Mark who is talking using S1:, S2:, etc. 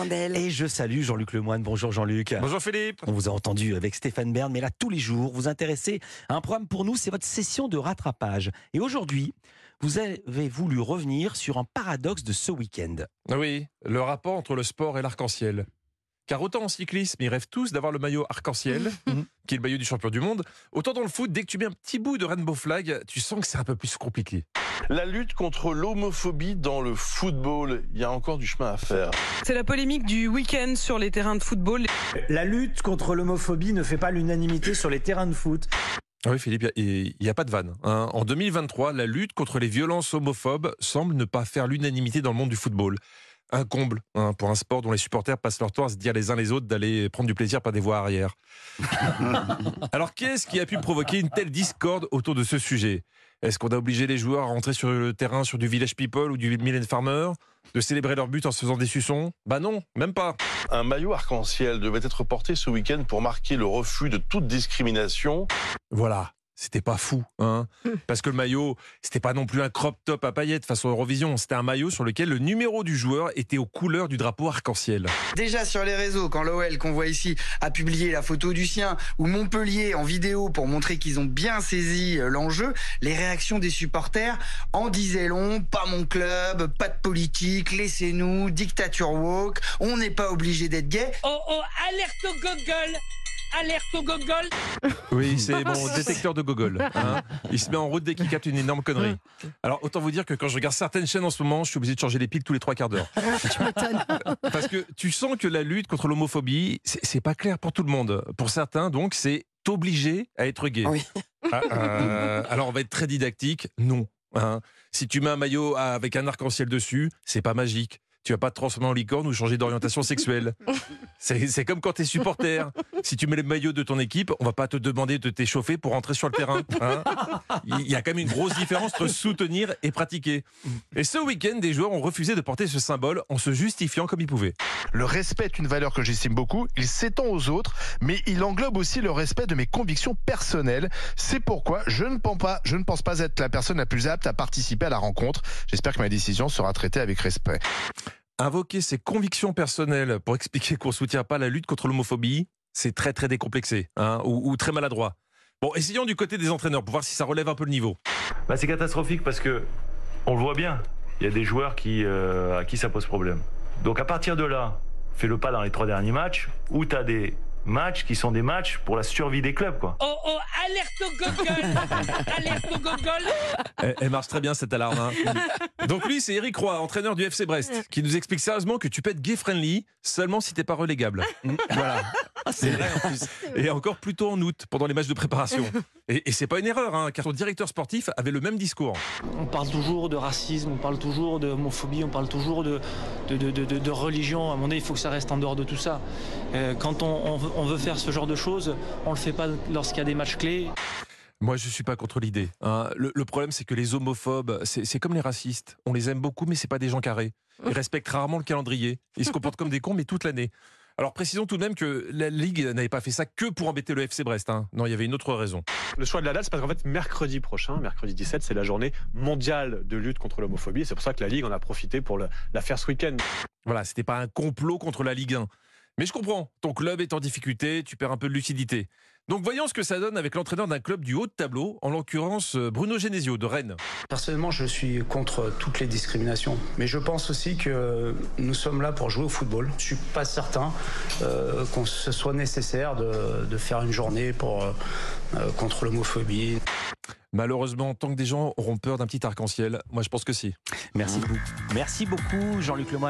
S1: Blondel.
S2: Et je salue Jean-Luc Lemoine. Bonjour Jean-Luc.
S3: Bonjour Philippe.
S2: On vous a entendu avec Stéphane Bern, mais là tous les jours, vous intéressez à un programme pour nous, c'est votre session de rattrapage. Et aujourd'hui, vous avez voulu revenir sur un paradoxe de ce week-end.
S3: Oui, le rapport entre le sport et l'arc-en-ciel. Car autant en cyclisme, ils rêvent tous d'avoir le maillot arc-en-ciel,
S2: Mhm.
S3: qui est le maillot du champion du monde, autant dans le foot, dès que tu mets un petit bout de rainbow flag, tu sens que c'est un peu plus compliqué.
S4: La lutte contre l'homophobie dans le football, il y a encore du chemin à faire.
S5: C'est la polémique du week-end sur les terrains de football.
S6: La lutte contre l'homophobie ne fait pas l'unanimité sur les terrains de foot.
S3: Ah oui Philippe, il n'y a, pas de vanne. hein. En 2023, la lutte contre les violences homophobes semble ne pas faire l'unanimité dans le monde du football. Un comble hein, pour un sport dont les supporters passent leur temps à se dire les uns les autres d'aller prendre du plaisir par des voies arrière. Alors qu'est-ce qui a pu provoquer une telle discorde autour de ce sujet? Est-ce qu'on a obligé les joueurs à rentrer sur le terrain sur du Village People ou du Millen Farmer? De célébrer leur but en se faisant des suçons? Bah non, même pas.
S4: Un maillot arc-en-ciel devait être porté ce week-end pour marquer le refus de toute discrimination.
S3: Voilà. C'était pas fou, hein Parce que le maillot, c'était pas non plus un crop top à paillettes façon Eurovision. C'était un maillot sur lequel le numéro du joueur était aux couleurs du drapeau arc-en-ciel.
S7: Déjà sur les réseaux, quand l'OL qu'on voit ici a publié la photo du sien ou Montpellier en vidéo pour montrer qu'ils ont bien saisi euh, l'enjeu, les réactions des supporters en disaient long, pas mon club, pas de politique, laissez-nous, dictature woke, on n'est pas obligé d'être gay.
S8: Oh oh, alerte au gogol Alerte au gogol
S3: Oui, c'est mon détecteur de Gogol. hein. Il se met en route dès qu'il capte une énorme connerie. Alors, autant vous dire que quand je regarde certaines chaînes en ce moment, je suis obligé de changer les piles tous les trois quarts d'heure. Parce que tu sens que la lutte contre l'homophobie, c'est pas clair pour tout le monde. Pour certains, donc, c'est obligé à être gay.
S1: Oui.
S3: Ah, euh, alors, on va être très didactique. Non. hein. Si tu mets un maillot avec un arc-en-ciel dessus, c'est pas magique. Tu vas pas te transformer en licorne ou changer d'orientation sexuelle. C'est comme quand tu es supporter. Si tu mets le maillot de ton équipe, on va pas te demander de t'échauffer pour rentrer sur le terrain. hein. Il y a quand même une grosse différence entre soutenir et pratiquer. Et ce week-end, des joueurs ont refusé de porter ce symbole en se justifiant comme ils pouvaient.
S9: Le respect est une valeur que j'estime beaucoup. Il s'étend aux autres, mais il englobe aussi le respect de mes convictions personnelles. C'est pourquoi je ne pense pas, je ne pense pas être la personne la plus apte à participer à la rencontre. J'espère que ma décision sera traitée avec respect.
S3: Invoquer ses convictions personnelles pour expliquer qu'on soutient pas la lutte contre l'homophobie, c'est très très décomplexé hein, ou, très maladroit. Bon, essayons du côté des entraîneurs pour voir si ça relève un peu le niveau.
S10: Bah, c'est catastrophique parce que on le voit bien. Il y a des joueurs euh, à qui ça pose problème. Donc à partir de là, fais le pas dans les trois derniers matchs où tu as des matchs qui sont des matchs pour la survie des clubs. Quoi.
S8: Oh oh, alerte au gogol Alerte au gogol
S3: Elle, elle marche très bien cette alarme. hein. Donc lui, c'est Eric Roy, entraîneur du FC Brest, qui nous explique sérieusement que tu peux être gay-friendly seulement si t'es pas relégable. Voilà.
S2: C'est vrai en plus.
S3: Et encore plutôt en août, pendant les matchs de préparation. Et, et c'est pas une erreur, hein, car son directeur sportif avait le même discours.
S11: On parle toujours de racisme, on parle toujours d'homophobie, on parle toujours de, de, de- de- de religion. À un moment donné, il faut que ça reste en dehors de tout ça. Euh, quand on, on veut, on veut faire ce genre de choses, on le fait pas lorsqu'il y a des matchs clés.
S3: Moi, je suis pas contre l'idée. hein. Le, le problème, c'est que les homophobes, c'est c'est comme les racistes. On les aime beaucoup, mais c'est pas des gens carrés. Ils respectent rarement le calendrier. Ils se comportent comme des cons, mais toute l'année. Alors précisons tout de même que la Ligue n'avait pas fait ça que pour embêter le FC Brest. hein. Non, il y avait une autre raison.
S12: Le choix de la date, c'est parce qu'en fait, mercredi prochain, mercredi 17, c'est la journée mondiale de lutte contre l'homophobie. C'est pour ça que la Ligue en a profité pour la faire ce week-end.
S3: Voilà, c'était pas un complot contre la Ligue 1. Mais je comprends, ton club est en difficulté, tu perds un peu de lucidité. Donc voyons ce que ça donne avec l'entraîneur d'un club du haut de tableau, en l'occurrence euh, Bruno Genesio de Rennes.
S13: Personnellement, je suis contre toutes les discriminations. Mais je pense aussi que nous sommes là pour jouer au football. Je suis pas certain euh, qu'on ce soit nécessaire de, de faire une journée pour, euh, contre l'homophobie.
S3: Malheureusement, tant que des gens auront peur d'un petit arc-en-ciel, moi je pense que si.
S2: Merci beaucoup. Merci beaucoup Jean-Luc Lemoine.